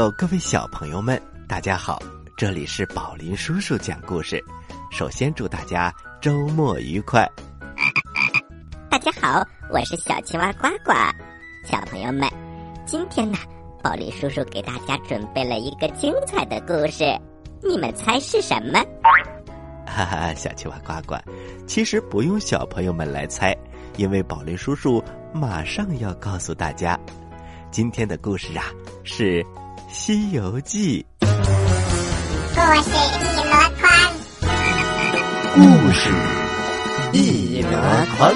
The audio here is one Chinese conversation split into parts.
各位大朋友，各位小朋友们，大家好！这里是宝林叔叔讲故事。首先祝大家周末愉快。大家好，我是小青蛙呱呱。小朋友们，今天呢，宝林叔叔给大家准备了一个精彩的故事，你们猜是什么？哈哈，小青蛙呱呱，其实不用小朋友们来猜，因为宝林叔叔马上要告诉大家。今天的故事啊，是《西游记》。故事一箩筐，故事一箩筐。《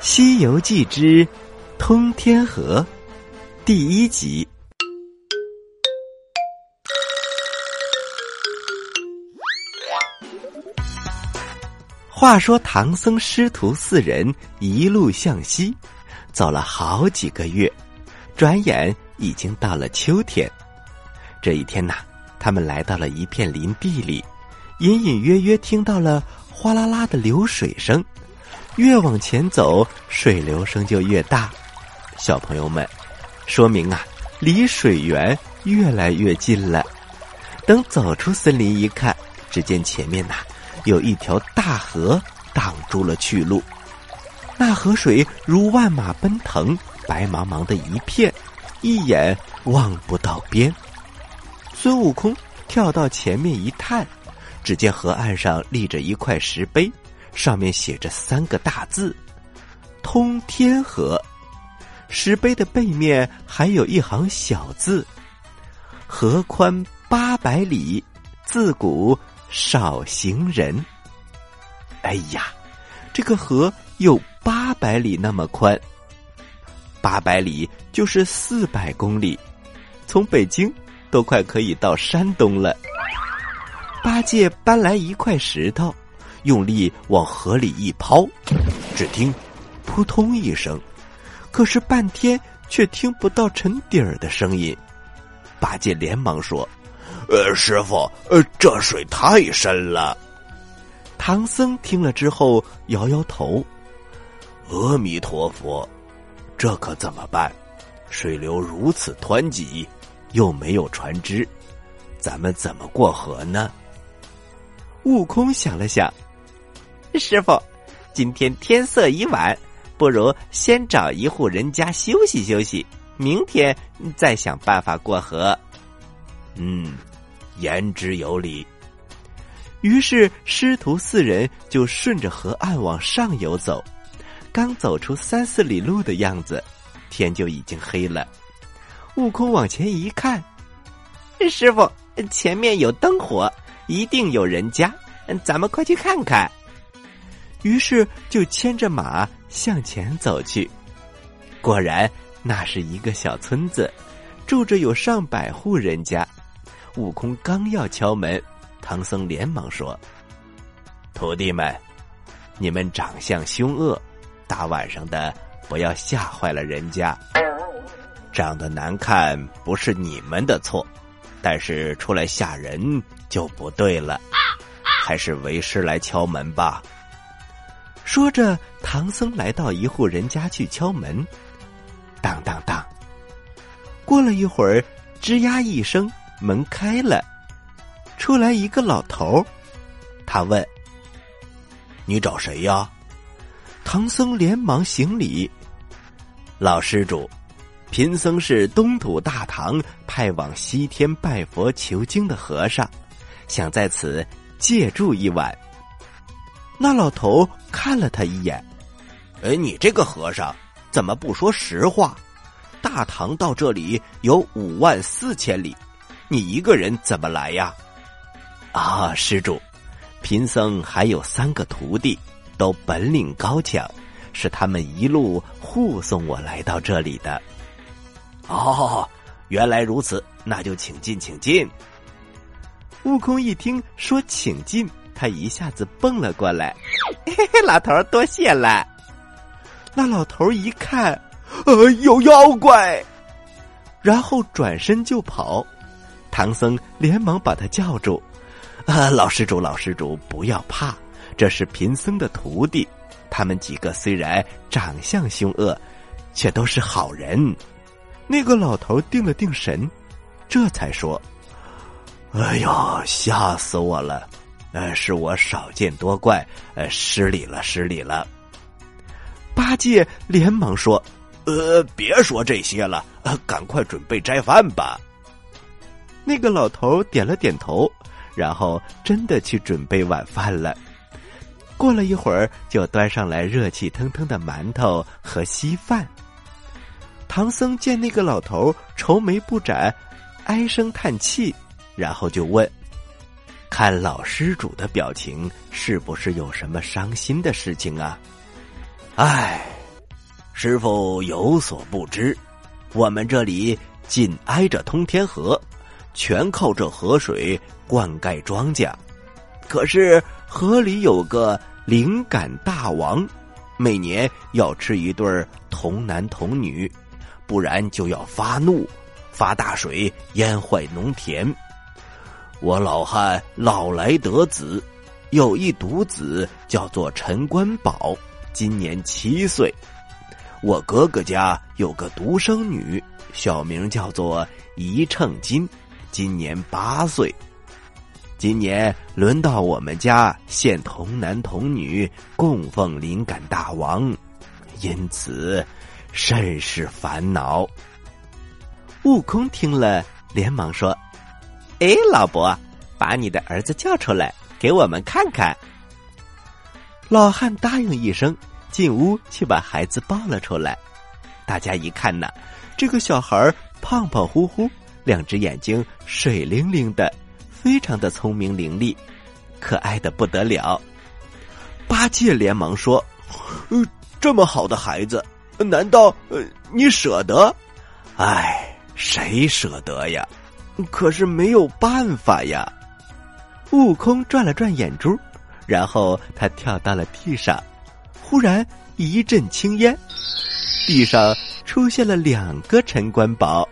西游记之通天河》第一集。话说唐僧师徒四人一路向西，走了好几个月，转眼已经到了秋天。这一天呐，他们来到了一片林地里，隐隐约约听到了哗啦啦的流水声。越往前走，水流声就越大。小朋友们，说明啊，离水源越来越近了。等走出森林一看，只见前面呐。有一条大河挡住了去路，那河水如万马奔腾，白茫茫的一片，一眼望不到边。孙悟空跳到前面一探，只见河岸上立着一块石碑，上面写着三个大字“通天河”。石碑的背面还有一行小字：“河宽八百里，自古。”少行人。哎呀，这个河有八百里那么宽，八百里就是四百公里，从北京都快可以到山东了。八戒搬来一块石头，用力往河里一抛，只听“扑通”一声，可是半天却听不到沉底儿的声音。八戒连忙说。呃，师傅，呃，这水太深了。唐僧听了之后摇摇头：“阿弥陀佛，这可怎么办？水流如此湍急，又没有船只，咱们怎么过河呢？”悟空想了想：“师傅，今天天色已晚，不如先找一户人家休息休息，明天再想办法过河。”嗯。言之有理。于是师徒四人就顺着河岸往上游走，刚走出三四里路的样子，天就已经黑了。悟空往前一看，师傅，前面有灯火，一定有人家，咱们快去看看。于是就牵着马向前走去。果然，那是一个小村子，住着有上百户人家。悟空刚要敲门，唐僧连忙说：“徒弟们，你们长相凶恶，大晚上的不要吓坏了人家。长得难看不是你们的错，但是出来吓人就不对了。还是为师来敲门吧。”说着，唐僧来到一户人家去敲门，当当当。过了一会儿，吱呀一声。门开了，出来一个老头他问：“你找谁呀？”唐僧连忙行礼：“老施主，贫僧是东土大唐派往西天拜佛求经的和尚，想在此借住一晚。”那老头看了他一眼：“哎，你这个和尚怎么不说实话？大唐到这里有五万四千里。”你一个人怎么来呀？啊，施主，贫僧还有三个徒弟，都本领高强，是他们一路护送我来到这里的。哦，原来如此，那就请进，请进。悟空一听说请进，他一下子蹦了过来。嘿嘿，老头多谢了。那老头一看，呃，有妖怪，然后转身就跑。唐僧连忙把他叫住：“啊，老施主，老施主，不要怕，这是贫僧的徒弟。他们几个虽然长相凶恶，却都是好人。那个老头定了定神，这才说：“哎呦，吓死我了！呃，是我少见多怪，呃，失礼了，失礼了。”八戒连忙说：“呃，别说这些了，赶快准备斋饭吧。”那个老头点了点头，然后真的去准备晚饭了。过了一会儿，就端上来热气腾腾的馒头和稀饭。唐僧见那个老头愁眉不展，唉声叹气，然后就问：“看老施主的表情，是不是有什么伤心的事情啊？”“唉，师傅有所不知，我们这里紧挨着通天河。”全靠这河水灌溉庄稼，可是河里有个灵感大王，每年要吃一对童男童女，不然就要发怒，发大水淹坏农田。我老汉老来得子，有一独子叫做陈官宝，今年七岁。我哥哥家有个独生女，小名叫做一秤金。今年八岁，今年轮到我们家献童男童女供奉灵感大王，因此甚是烦恼。悟空听了，连忙说：“哎，老伯，把你的儿子叫出来，给我们看看。”老汉答应一声，进屋去把孩子抱了出来。大家一看呢，这个小孩胖胖乎乎。两只眼睛水灵灵的，非常的聪明伶俐，可爱的不得了。八戒连忙说：“呃，这么好的孩子，难道呃你舍得？哎，谁舍得呀？可是没有办法呀。”悟空转了转眼珠，然后他跳到了地上，忽然一阵青烟，地上出现了两个陈官宝。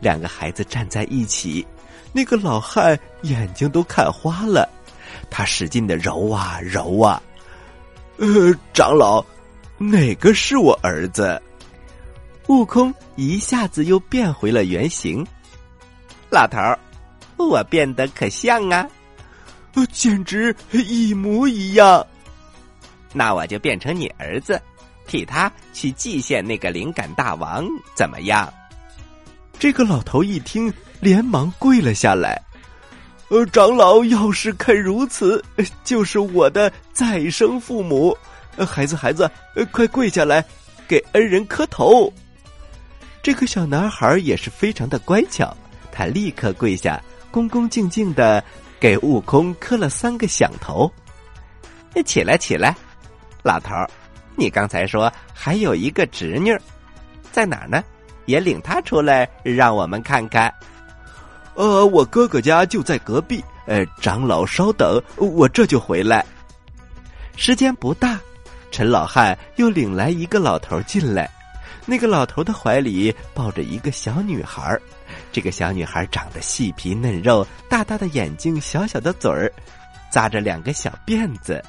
两个孩子站在一起，那个老汉眼睛都看花了，他使劲的揉啊揉啊，呃，长老，哪个是我儿子？悟空一下子又变回了原形。老头儿，我变得可像啊，简直一模一样。那我就变成你儿子，替他去祭献那个灵感大王，怎么样？这个老头一听，连忙跪了下来。呃，长老要是肯如此，就是我的再生父母。孩子，孩子，快跪下来，给恩人磕头。这个小男孩也是非常的乖巧，他立刻跪下，恭恭敬敬的给悟空磕了三个响头。起来，起来，老头，你刚才说还有一个侄女，在哪呢？也领他出来，让我们看看。呃，我哥哥家就在隔壁。呃，长老稍等，我这就回来。时间不大，陈老汉又领来一个老头进来。那个老头的怀里抱着一个小女孩这个小女孩长得细皮嫩肉，大大的眼睛，小小的嘴儿，扎着两个小辫子。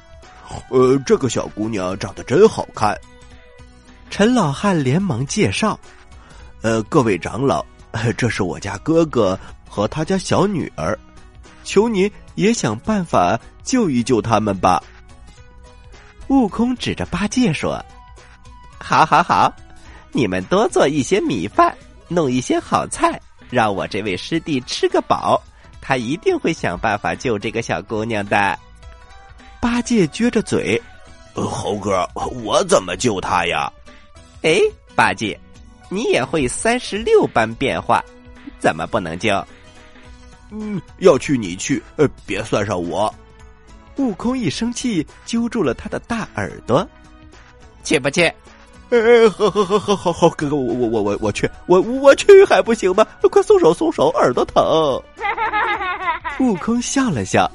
呃，这个小姑娘长得真好看。陈老汉连忙介绍。呃，各位长老，这是我家哥哥和他家小女儿，求您也想办法救一救他们吧。悟空指着八戒说：“好，好，好，你们多做一些米饭，弄一些好菜，让我这位师弟吃个饱，他一定会想办法救这个小姑娘的。”八戒撅着嘴：“猴哥，我怎么救他呀？”哎，八戒。你也会三十六般变化，怎么不能救？嗯，要去你去，呃，别算上我。悟空一生气，揪住了他的大耳朵，去不去？哎，好好好好好好，哥哥，我我我我我去，我我去还不行吗？快松手松手，耳朵疼。悟空笑了笑，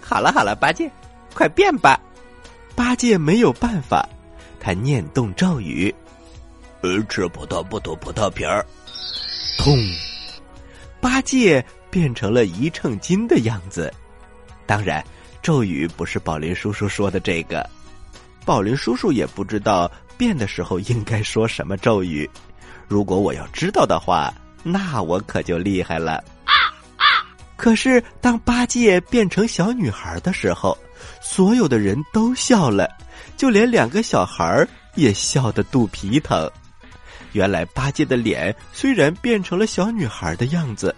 好了好了，八戒，快变吧。八戒没有办法，他念动咒语。呃，吃葡萄不吐葡萄皮儿，通，八戒变成了一秤金的样子，当然，咒语不是宝林叔叔说的这个，宝林叔叔也不知道变的时候应该说什么咒语。如果我要知道的话，那我可就厉害了。啊啊可是当八戒变成小女孩的时候，所有的人都笑了，就连两个小孩也笑得肚皮疼。原来八戒的脸虽然变成了小女孩的样子，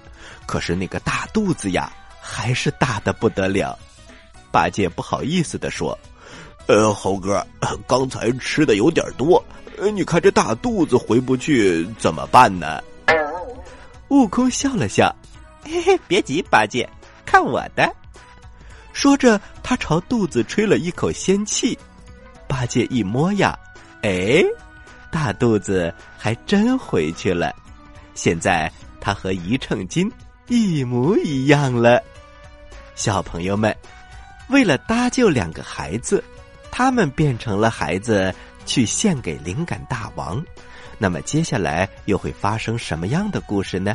可是那个大肚子呀，还是大的不得了。八戒不好意思的说：“呃，猴哥，刚才吃的有点多，你看这大肚子回不去怎么办呢？”悟空笑了笑：“嘿嘿，别急，八戒，看我的。”说着，他朝肚子吹了一口仙气。八戒一摸呀，哎。大肚子还真回去了，现在他和一秤金一模一样了。小朋友们，为了搭救两个孩子，他们变成了孩子去献给灵感大王。那么接下来又会发生什么样的故事呢？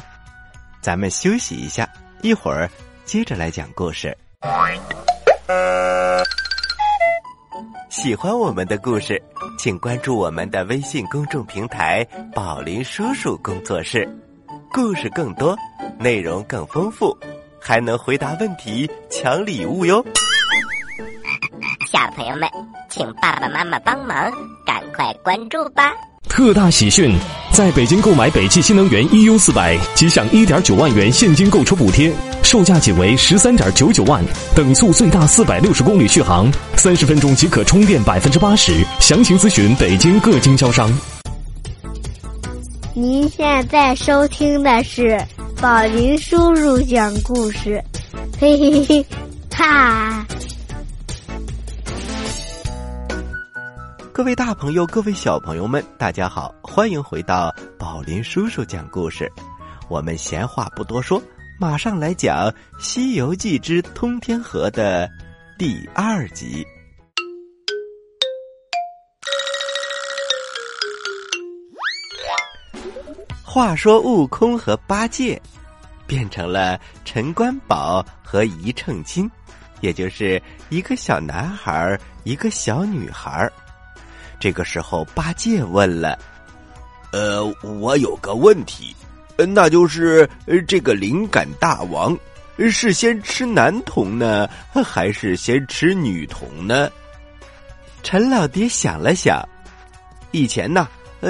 咱们休息一下，一会儿接着来讲故事。喜欢我们的故事。请关注我们的微信公众平台“宝林叔叔工作室”，故事更多，内容更丰富，还能回答问题、抢礼物哟！小朋友们，请爸爸妈妈帮忙，赶快关注吧！特大喜讯！在北京购买北汽新能源 EU 四百，即享一点九万元现金购车补贴。售价仅为十三点九九万，等速最大四百六十公里续航，三十分钟即可充电百分之八十。详情咨询北京各经销商。您现在收听的是宝林叔叔讲故事，嘿嘿嘿，哈！各位大朋友，各位小朋友们，大家好，欢迎回到宝林叔叔讲故事。我们闲话不多说。马上来讲《西游记之通天河》的第二集。话说，悟空和八戒变成了陈官宝和一秤金，也就是一个小男孩一个小女孩这个时候，八戒问了：“呃，我有个问题。”那就是这个灵感大王是先吃男童呢，还是先吃女童呢？陈老爹想了想，以前呢，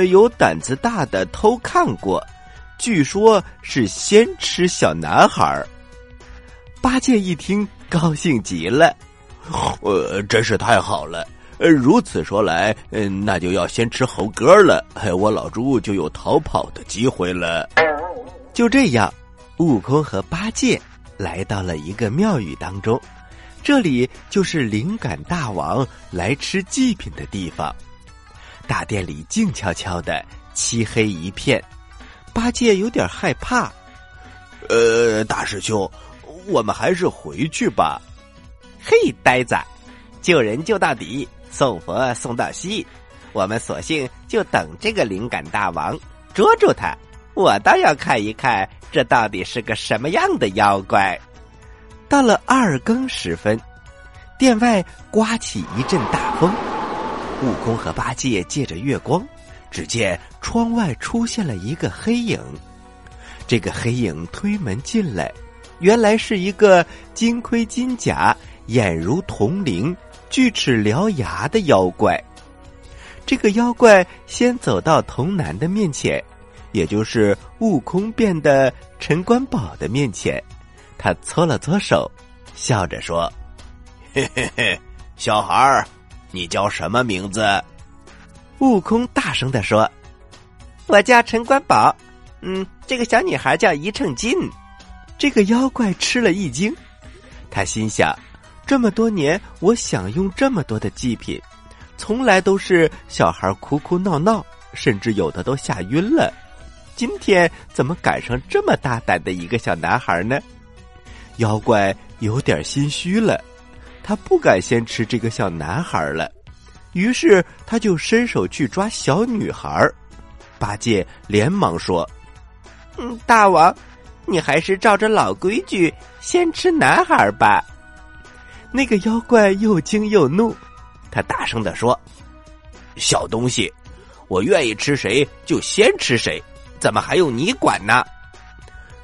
有胆子大的偷看过，据说是先吃小男孩八戒一听，高兴极了，呃，真是太好了。呃，如此说来，嗯，那就要先吃猴哥了，我老猪就有逃跑的机会了。就这样，悟空和八戒来到了一个庙宇当中，这里就是灵感大王来吃祭品的地方。大殿里静悄悄的，漆黑一片。八戒有点害怕，呃，大师兄，我们还是回去吧。嘿，呆子，救人救到底，送佛送到西，我们索性就等这个灵感大王捉住他。我倒要看一看，这到底是个什么样的妖怪。到了二更时分，殿外刮起一阵大风，悟空和八戒借着月光，只见窗外出现了一个黑影。这个黑影推门进来，原来是一个金盔金甲、眼如铜铃、锯齿獠牙的妖怪。这个妖怪先走到童男的面前。也就是悟空变的陈官宝的面前，他搓了搓手，笑着说：“嘿嘿嘿，小孩儿，你叫什么名字？”悟空大声的说：“我叫陈官宝。嗯，这个小女孩叫一秤金。”这个妖怪吃了一惊，他心想：这么多年，我享用这么多的祭品，从来都是小孩哭哭闹闹，甚至有的都吓晕了。今天怎么赶上这么大胆的一个小男孩呢？妖怪有点心虚了，他不敢先吃这个小男孩了，于是他就伸手去抓小女孩。八戒连忙说：“嗯，大王，你还是照着老规矩先吃男孩吧。”那个妖怪又惊又怒，他大声的说：“小东西，我愿意吃谁就先吃谁，怎么还用你管呢？”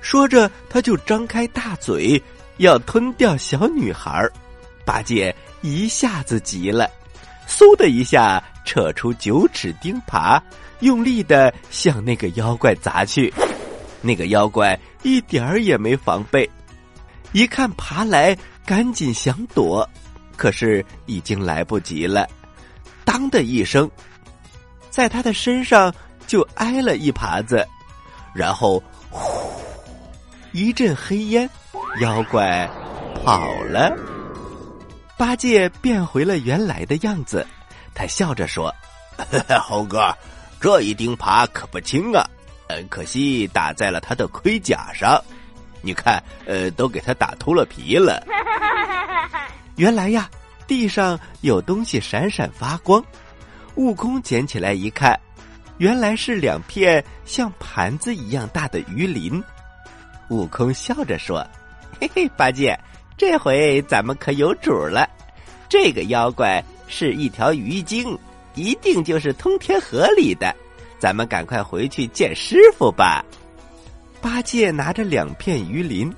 说着，他就张开大嘴要吞掉小女孩。八戒一下子急了，嗖的一下扯出九齿钉耙，用力的向那个妖怪砸去。那个妖怪一点儿也没防备，一看爬来，赶紧想躲，可是已经来不及了。当的一声，在他的身上就挨了一耙子，然后呼，一阵黑烟，妖怪跑了。八戒变回了原来的样子，他笑着说：“ 猴哥，这一钉耙可不轻啊。”嗯，可惜打在了他的盔甲上，你看，呃，都给他打秃了皮了。原来呀，地上有东西闪闪发光，悟空捡起来一看，原来是两片像盘子一样大的鱼鳞。悟空笑着说：“嘿嘿，八戒，这回咱们可有主了。这个妖怪是一条鱼精，一定就是通天河里的。”咱们赶快回去见师傅吧。八戒拿着两片鱼鳞。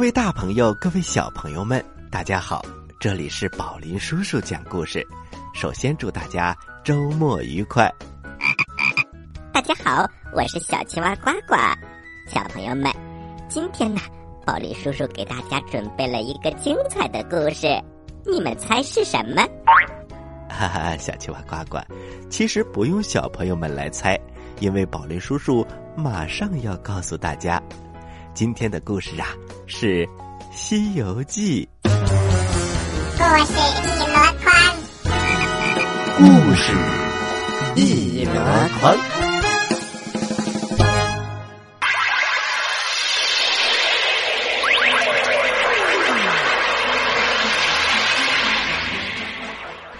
位大朋友，各位小朋友们，大家好！这里是宝林叔叔讲故事。首先祝大家周末愉快。大家好，我是小青蛙呱呱。小朋友们，今天呢，宝林叔叔给大家准备了一个精彩的故事，你们猜是什么？哈哈，小青蛙呱呱，其实不用小朋友们来猜，因为宝林叔叔马上要告诉大家。今天的故事啊，是《西游记》。故事一箩筐，故事一箩筐。《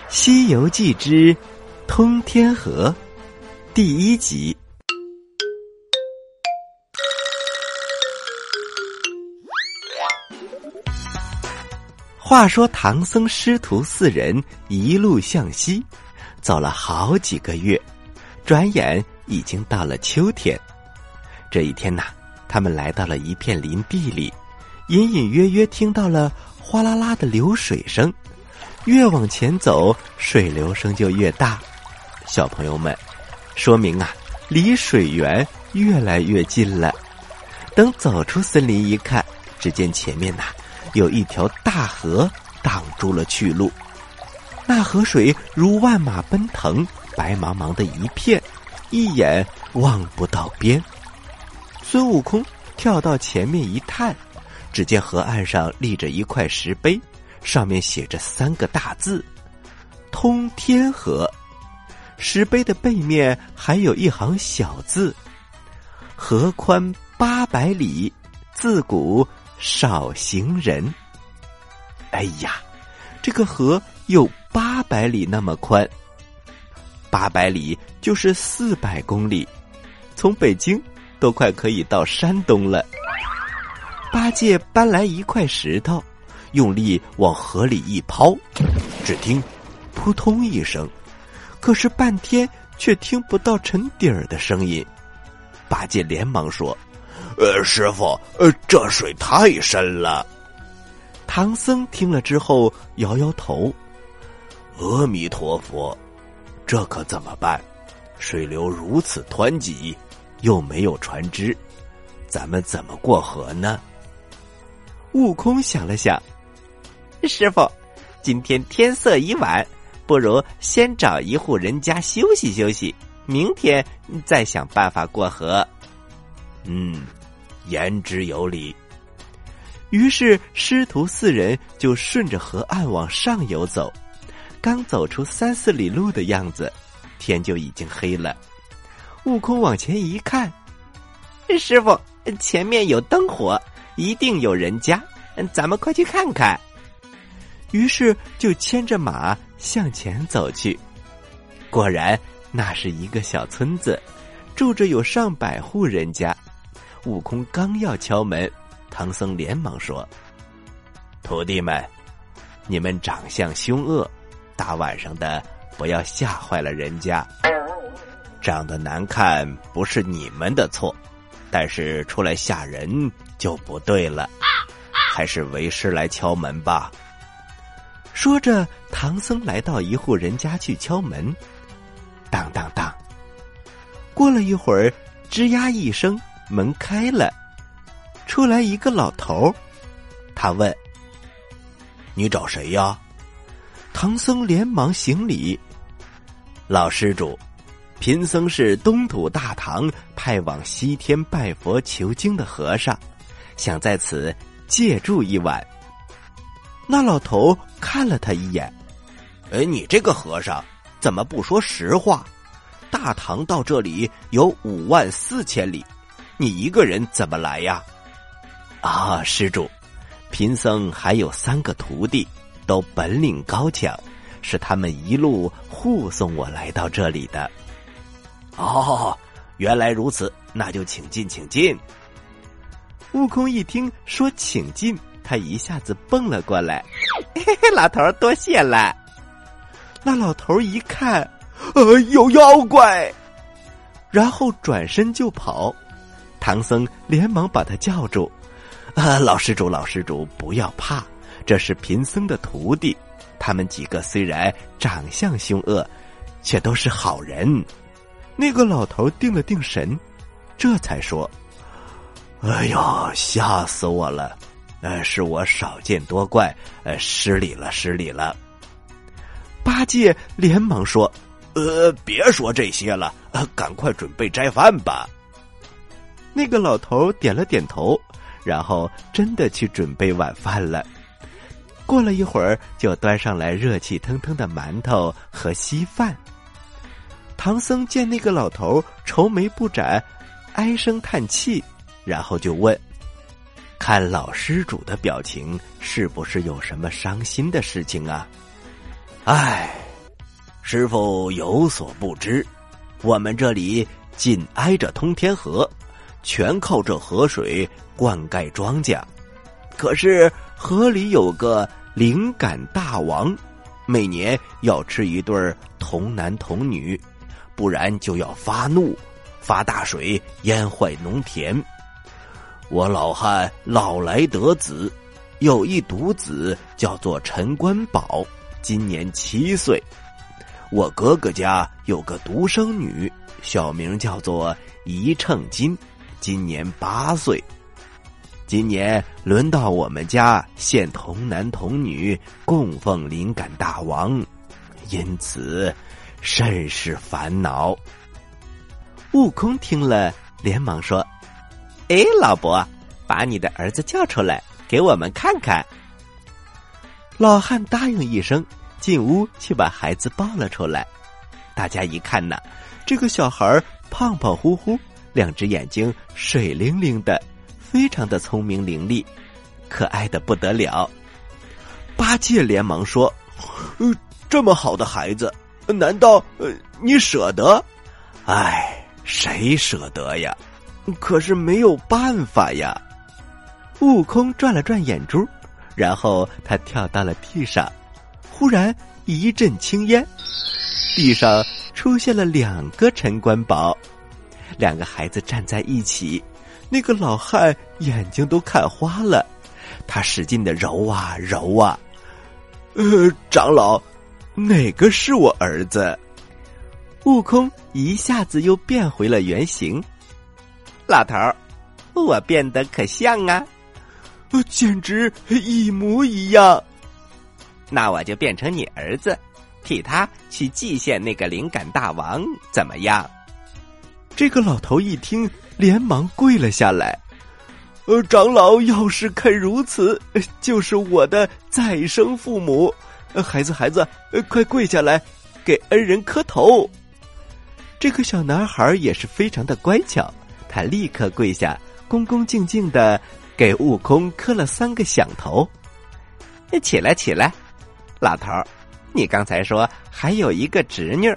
西游记之通天河》第一集。话说唐僧师徒四人一路向西，走了好几个月，转眼已经到了秋天。这一天呐，他们来到了一片林地里，隐隐约约听到了哗啦啦的流水声。越往前走，水流声就越大。小朋友们，说明啊，离水源越来越近了。等走出森林一看，只见前面呐。有一条大河挡住了去路，那河水如万马奔腾，白茫茫的一片，一眼望不到边。孙悟空跳到前面一探，只见河岸上立着一块石碑，上面写着三个大字“通天河”。石碑的背面还有一行小字：“河宽八百里，自古。”少行人。哎呀，这个河有八百里那么宽，八百里就是四百公里，从北京都快可以到山东了。八戒搬来一块石头，用力往河里一抛，只听“扑通”一声，可是半天却听不到沉底儿的声音。八戒连忙说。呃，师傅，呃，这水太深了。唐僧听了之后摇摇头：“阿弥陀佛，这可怎么办？水流如此湍急，又没有船只，咱们怎么过河呢？”悟空想了想：“师傅，今天天色已晚，不如先找一户人家休息休息，明天再想办法过河。”嗯，言之有理。于是师徒四人就顺着河岸往上游走。刚走出三四里路的样子，天就已经黑了。悟空往前一看，师傅，前面有灯火，一定有人家，咱们快去看看。于是就牵着马向前走去。果然，那是一个小村子，住着有上百户人家。悟空刚要敲门，唐僧连忙说：“徒弟们，你们长相凶恶，大晚上的不要吓坏了人家。长得难看不是你们的错，但是出来吓人就不对了。还是为师来敲门吧。”说着，唐僧来到一户人家去敲门，当当当。过了一会儿，吱呀一声。门开了，出来一个老头他问：“你找谁呀？”唐僧连忙行礼：“老施主，贫僧是东土大唐派往西天拜佛求经的和尚，想在此借住一晚。”那老头看了他一眼：“哎，你这个和尚怎么不说实话？大唐到这里有五万四千里。”你一个人怎么来呀？啊，施主，贫僧还有三个徒弟，都本领高强，是他们一路护送我来到这里的。哦，原来如此，那就请进，请进。悟空一听说请进，他一下子蹦了过来。嘿嘿，老头多谢了。那老头一看，呃，有妖怪，然后转身就跑。唐僧连忙把他叫住：“啊，老施主，老施主，不要怕，这是贫僧的徒弟。他们几个虽然长相凶恶，却都是好人。”那个老头定了定神，这才说：“哎呦，吓死我了！呃，是我少见多怪，呃，失礼了，失礼了。”八戒连忙说：“呃，别说这些了，赶快准备斋饭吧。”那个老头点了点头，然后真的去准备晚饭了。过了一会儿，就端上来热气腾腾的馒头和稀饭。唐僧见那个老头愁眉不展，唉声叹气，然后就问：“看老施主的表情，是不是有什么伤心的事情啊？”“唉，师傅有所不知，我们这里紧挨着通天河。”全靠这河水灌溉庄稼，可是河里有个灵感大王，每年要吃一对童男童女，不然就要发怒，发大水淹坏农田。我老汉老来得子，有一独子叫做陈官宝，今年七岁。我哥哥家有个独生女，小名叫做一秤金。今年八岁，今年轮到我们家献童男童女供奉灵感大王，因此甚是烦恼。悟空听了，连忙说：“哎，老伯，把你的儿子叫出来，给我们看看。”老汉答应一声，进屋去把孩子抱了出来。大家一看呢，这个小孩胖胖乎乎。两只眼睛水灵灵的，非常的聪明伶俐，可爱的不得了。八戒连忙说：“呃，这么好的孩子，难道呃你舍得？哎，谁舍得呀？可是没有办法呀。”悟空转了转眼珠，然后他跳到了地上，忽然一阵青烟，地上出现了两个陈官宝。两个孩子站在一起，那个老汉眼睛都看花了，他使劲的揉啊揉啊。呃，长老，哪个是我儿子？悟空一下子又变回了原形。老头儿，我变得可像啊，简直一模一样。那我就变成你儿子，替他去祭献那个灵感大王，怎么样？这个老头一听，连忙跪了下来。呃，长老要是肯如此，就是我的再生父母。孩子，孩子，快跪下来，给恩人磕头。这个小男孩也是非常的乖巧，他立刻跪下，恭恭敬敬的给悟空磕了三个响头。起来，起来，老头，你刚才说还有一个侄女，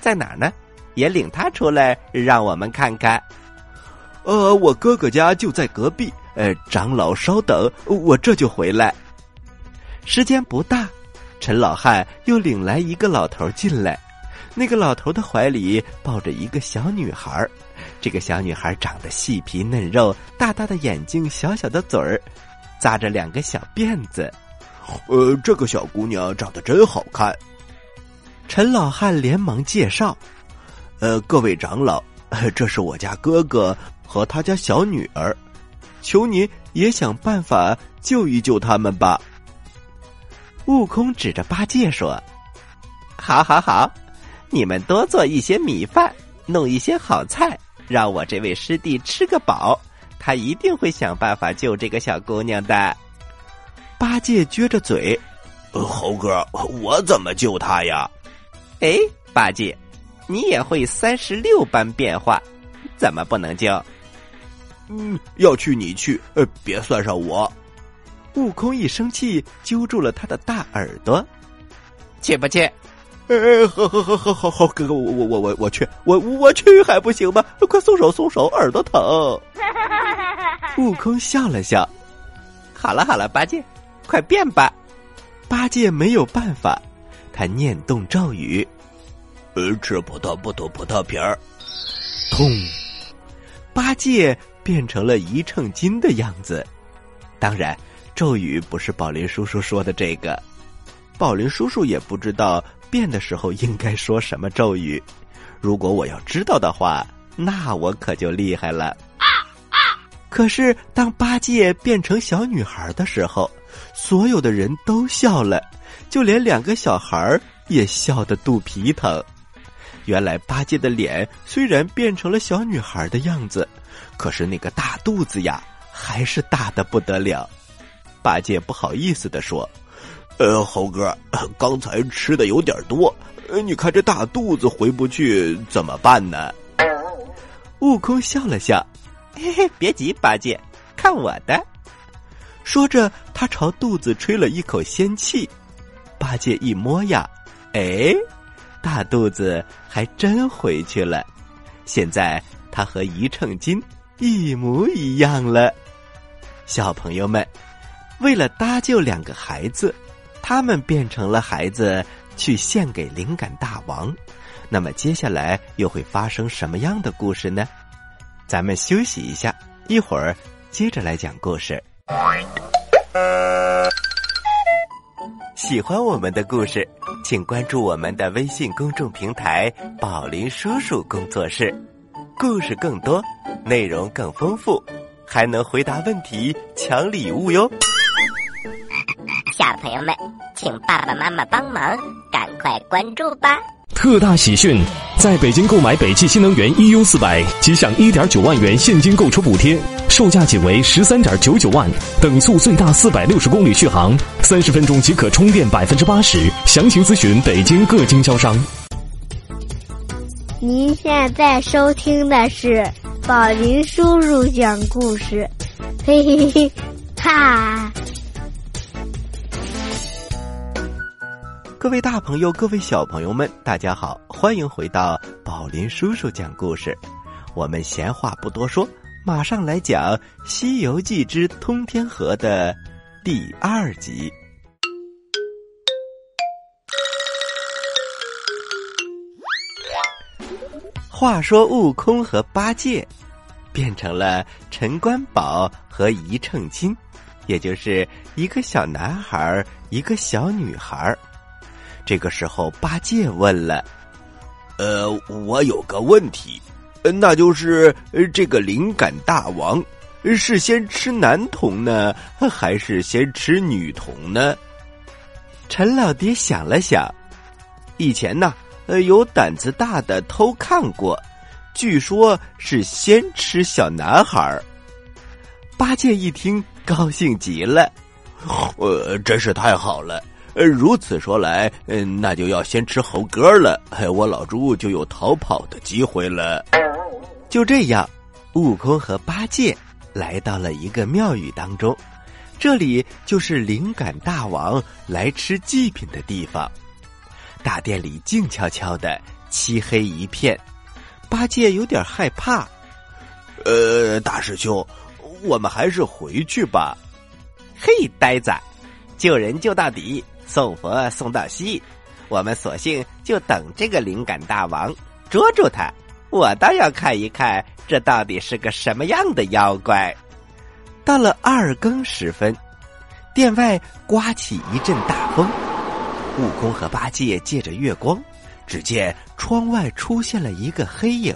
在哪儿呢？也领他出来，让我们看看。呃，我哥哥家就在隔壁。呃，长老稍等，我这就回来。时间不大，陈老汉又领来一个老头进来。那个老头的怀里抱着一个小女孩这个小女孩长得细皮嫩肉，大大的眼睛，小小的嘴儿，扎着两个小辫子。呃，这个小姑娘长得真好看。陈老汉连忙介绍：“呃，各位长老，这是我家哥哥和他家小女儿，求您也想办法救一救他们吧。”悟空指着八戒说：“好，好，好。”你们多做一些米饭，弄一些好菜，让我这位师弟吃个饱。他一定会想办法救这个小姑娘的。八戒撅着嘴：“猴哥，我怎么救她呀？”哎，八戒，你也会三十六般变化，怎么不能救？嗯，要去你去，呃，别算上我。悟空一生气，揪住了他的大耳朵：“去不去？”哎，好好好好好好，哥哥，我我我我我去，我我去还不行吗？快松手松手，耳朵疼。悟空笑了笑，好了好了，八戒，快变吧。八戒没有办法，他念动咒语，呃，呃吃葡萄不吐葡萄皮儿。痛，八戒变成了一秤金的样子。当然，咒语不是宝林叔叔说的这个，宝林叔叔也不知道。变的时候应该说什么咒语？如果我要知道的话，那我可就厉害了。啊啊可是当八戒变成小女孩的时候，所有的人都笑了，就连两个小孩也笑得肚皮疼。原来八戒的脸虽然变成了小女孩的样子，可是那个大肚子呀，还是大的不得了。八戒不好意思的说。呃，猴哥，刚才吃的有点多，你看这大肚子回不去怎么办呢？悟空笑了笑，嘿嘿，别急，八戒，看我的。说着，他朝肚子吹了一口仙气。八戒一摸呀，哎，大肚子还真回去了。现在他和一秤金一模一样了。小朋友们，为了搭救两个孩子。他们变成了孩子，去献给灵感大王。那么接下来又会发生什么样的故事呢？咱们休息一下，一会儿接着来讲故事。喜欢我们的故事，请关注我们的微信公众平台“宝林叔叔工作室”，故事更多，内容更丰富，还能回答问题、抢礼物哟。小朋友们，请爸爸妈妈帮忙，赶快关注吧！特大喜讯，在北京购买北汽新能源 EU 四百，即享一点九万元现金购车补贴，售价仅为十三点九九万，等速最大四百六十公里续航，三十分钟即可充电百分之八十。详情咨询北京各经销商。您现在收听的是宝林叔叔讲故事，嘿嘿嘿，哈。各位大朋友，各位小朋友们，大家好，欢迎回到宝林叔叔讲故事。我们闲话不多说，马上来讲《西游记之通天河》的第二集。话说，悟空和八戒变成了陈官宝和一秤金，也就是一个小男孩，一个小女孩。这个时候，八戒问了：“呃，我有个问题，那就是这个灵感大王是先吃男童呢，还是先吃女童呢？”陈老爹想了想，以前呢，呃，有胆子大的偷看过，据说是先吃小男孩。八戒一听，高兴极了，呃，真是太好了。呃，如此说来，嗯，那就要先吃猴哥了，我老猪就有逃跑的机会了。就这样，悟空和八戒来到了一个庙宇当中，这里就是灵感大王来吃祭品的地方。大殿里静悄悄的，漆黑一片，八戒有点害怕。呃，大师兄，我们还是回去吧。嘿，呆子，救人救到底。送佛送到西，我们索性就等这个灵感大王捉住他。我倒要看一看，这到底是个什么样的妖怪。到了二更时分，殿外刮起一阵大风，悟空和八戒借着月光，只见窗外出现了一个黑影。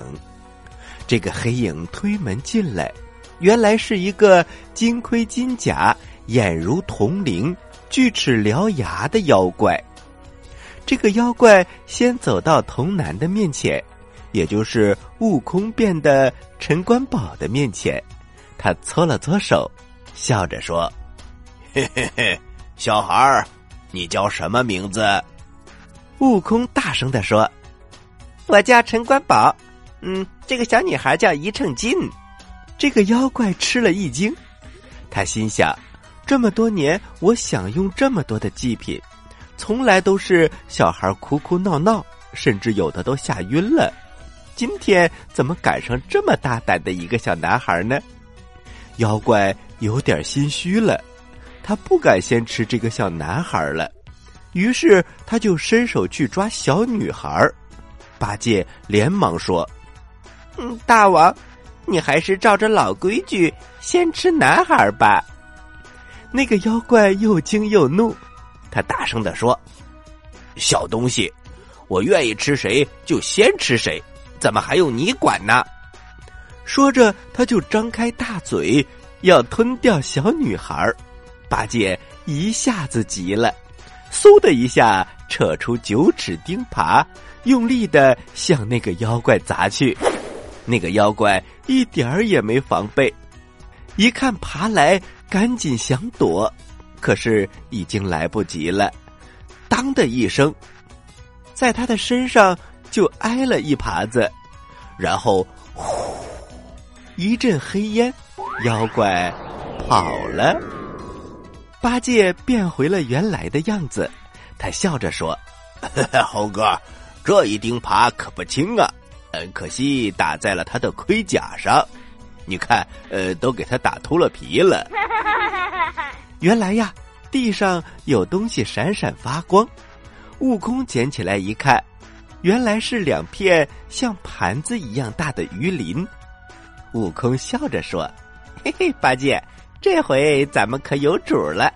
这个黑影推门进来，原来是一个金盔金甲、眼如铜铃。锯齿獠牙的妖怪，这个妖怪先走到童男的面前，也就是悟空变的陈官宝的面前，他搓了搓手，笑着说：“嘿嘿嘿，小孩儿，你叫什么名字？”悟空大声的说：“我叫陈官宝。”嗯，这个小女孩叫一秤金。这个妖怪吃了一惊，他心想。这么多年，我享用这么多的祭品，从来都是小孩哭哭闹闹，甚至有的都吓晕了。今天怎么赶上这么大胆的一个小男孩呢？妖怪有点心虚了，他不敢先吃这个小男孩了，于是他就伸手去抓小女孩。八戒连忙说：“嗯，大王，你还是照着老规矩，先吃男孩吧。”那个妖怪又惊又怒，他大声的说：“小东西，我愿意吃谁就先吃谁，怎么还用你管呢？”说着，他就张开大嘴要吞掉小女孩。八戒一下子急了，嗖的一下扯出九齿钉耙，用力的向那个妖怪砸去。那个妖怪一点儿也没防备，一看爬来。赶紧想躲，可是已经来不及了。当的一声，在他的身上就挨了一耙子，然后呼一阵黑烟，妖怪跑了。八戒变回了原来的样子，他笑着说：“ 猴哥，这一钉耙可不轻啊，嗯，可惜打在了他的盔甲上。”你看，呃，都给他打秃了皮了。原来呀，地上有东西闪闪发光。悟空捡起来一看，原来是两片像盘子一样大的鱼鳞。悟空笑着说：“嘿嘿，八戒，这回咱们可有主了。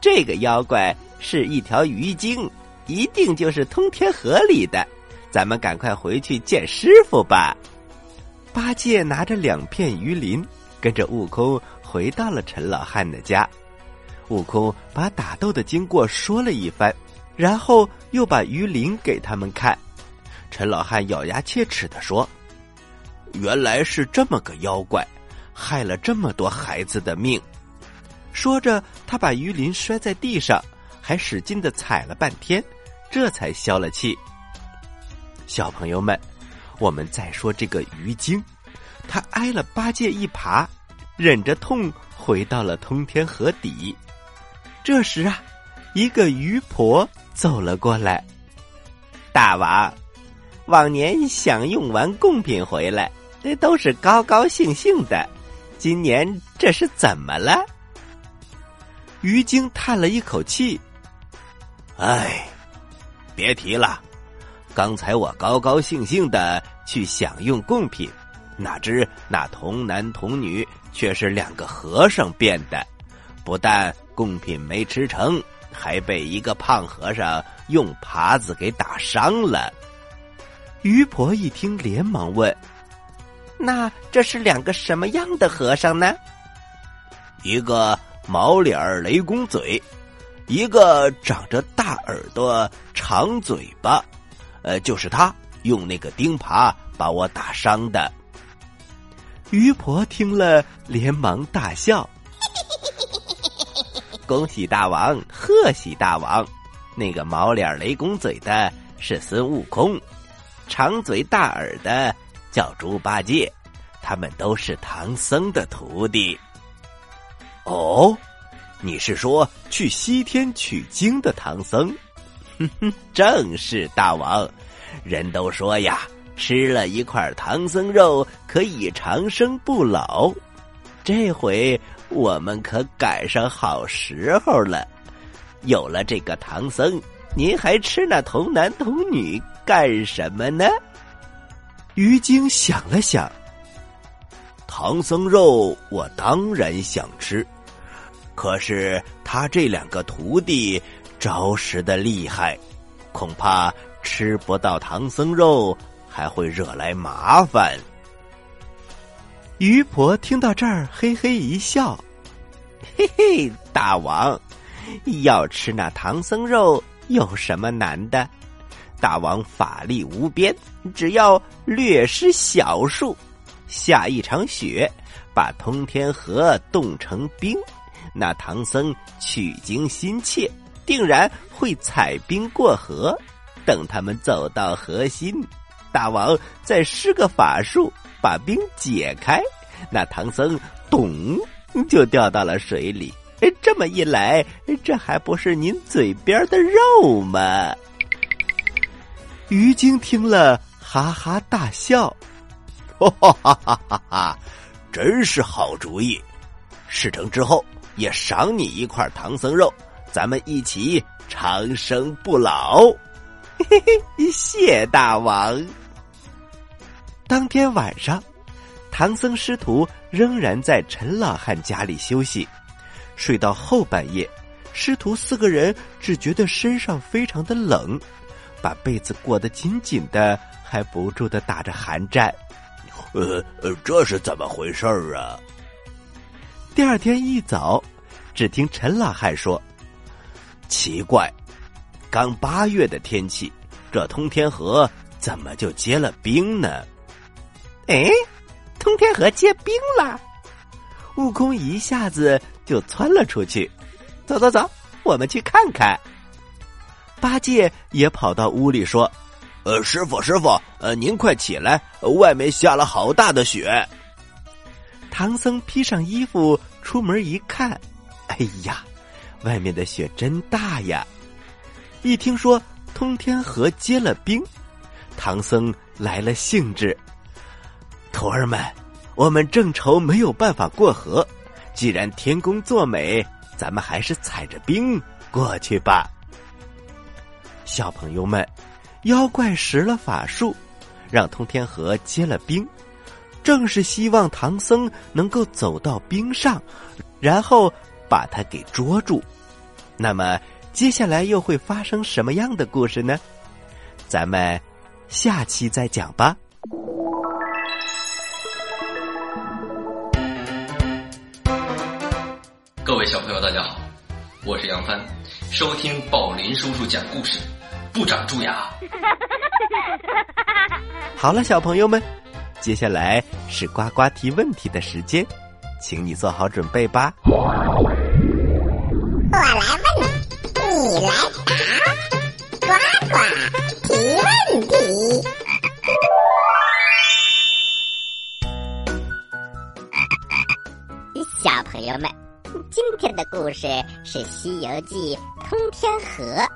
这个妖怪是一条鱼精，一定就是通天河里的。咱们赶快回去见师傅吧。”八戒拿着两片鱼鳞，跟着悟空回到了陈老汉的家。悟空把打斗的经过说了一番，然后又把鱼鳞给他们看。陈老汉咬牙切齿的说：“原来是这么个妖怪，害了这么多孩子的命。”说着，他把鱼鳞摔在地上，还使劲的踩了半天，这才消了气。小朋友们。我们再说这个鱼精，他挨了八戒一耙，忍着痛回到了通天河底。这时啊，一个鱼婆走了过来。大王，往年享用完贡品回来，那都是高高兴兴的，今年这是怎么了？鱼精叹了一口气：“唉，别提了。”刚才我高高兴兴的去享用贡品，哪知那童男童女却是两个和尚变的，不但贡品没吃成，还被一个胖和尚用耙子给打伤了。于婆一听，连忙问：“那这是两个什么样的和尚呢？”一个毛脸雷公嘴，一个长着大耳朵长嘴巴，呃，就是他用那个钉耙把我打伤的。鱼婆听了，连忙大笑。恭喜大王，贺喜大王！那个毛脸雷公嘴的是孙悟空，长嘴大耳的叫猪八戒，他们都是唐僧的徒弟。哦，你是说去西天取经的唐僧？哼哼，正是大王。人都说呀，吃了一块唐僧肉可以长生不老。这回。我们可赶上好时候了，有了这个唐僧，您还吃那童男童女干什么呢？于晶想了想，唐僧肉我当然想吃，可是他这两个徒弟着实的厉害，恐怕吃不到唐僧肉，还会惹来麻烦。鱼婆听到这儿，嘿嘿一笑：“ 嘿嘿，大王，要吃那唐僧肉有什么难的？大王法力无边，只要略施小术，下一场雪，把通天河冻成冰，那唐僧取经心切，定然会踩冰过河。等他们走到河心，大王再施个法术。”把冰解开，那唐僧咚就掉到了水里。这么一来，这还不是您嘴边的肉吗？于晶听了，哈哈大笑，哈哈哈哈哈哈！真是好主意。事成之后，也赏你一块唐僧肉，咱们一起长生不老。嘿嘿，谢大王。当天晚上，唐僧师徒仍然在陈老汉家里休息。睡到后半夜，师徒四个人只觉得身上非常的冷，把被子裹得紧紧的，还不住的打着寒战。呃呃，这是怎么回事儿啊？第二天一早，只听陈老汉说：“奇怪，刚八月的天气，这通天河怎么就结了冰呢？”哎，通天河结冰了！悟空一下子就窜了出去。走走走，我们去看看。八戒也跑到屋里说：“呃，师傅，师傅，呃，您快起来，外面下了好大的雪。”唐僧披上衣服出门一看，哎呀，外面的雪真大呀！一听说通天河结了冰，唐僧来了兴致。徒儿们，我们正愁没有办法过河，既然天公作美，咱们还是踩着冰过去吧。小朋友们，妖怪施了法术，让通天河结了冰，正是希望唐僧能够走到冰上，然后把他给捉住。那么，接下来又会发生什么样的故事呢？咱们下期再讲吧。各位小朋友，大家好，我是杨帆，收听宝林叔叔讲故事，不长蛀牙。好了，小朋友们，接下来是呱呱提问题的时间，请你做好准备吧。我来问，你来答，呱呱提问题。小朋友们。今天的故事是《西游记》通天河。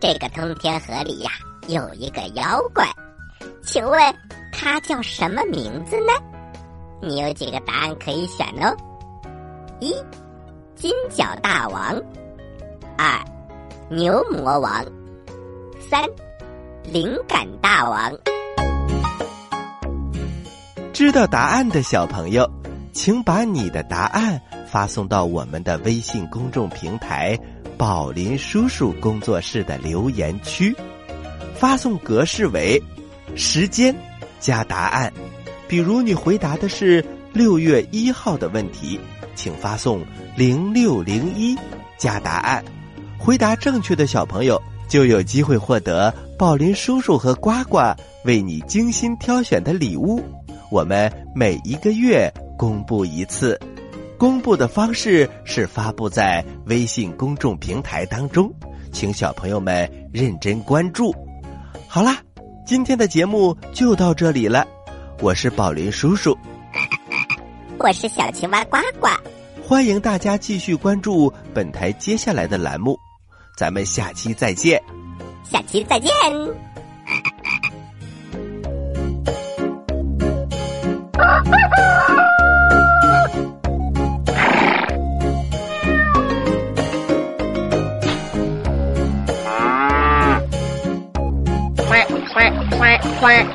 这个通天河里呀，有一个妖怪，请问他叫什么名字呢？你有几个答案可以选哦：一、金角大王；二、牛魔王；三、灵感大王。知道答案的小朋友，请把你的答案。发送到我们的微信公众平台“宝林叔叔工作室”的留言区。发送格式为：时间加答案。比如你回答的是六月一号的问题，请发送零六零一加答案。回答正确的小朋友就有机会获得宝林叔叔和呱呱为你精心挑选的礼物。我们每一个月公布一次，公布的方式是发布在微信公众平台当中，请小朋友们认真关注。好啦，今天的节目就到这里了，我是宝林叔叔，我是小青蛙呱呱，欢迎大家继续关注本台接下来的栏目，咱们下期再见，下期再见。quack, quack, quack, quack.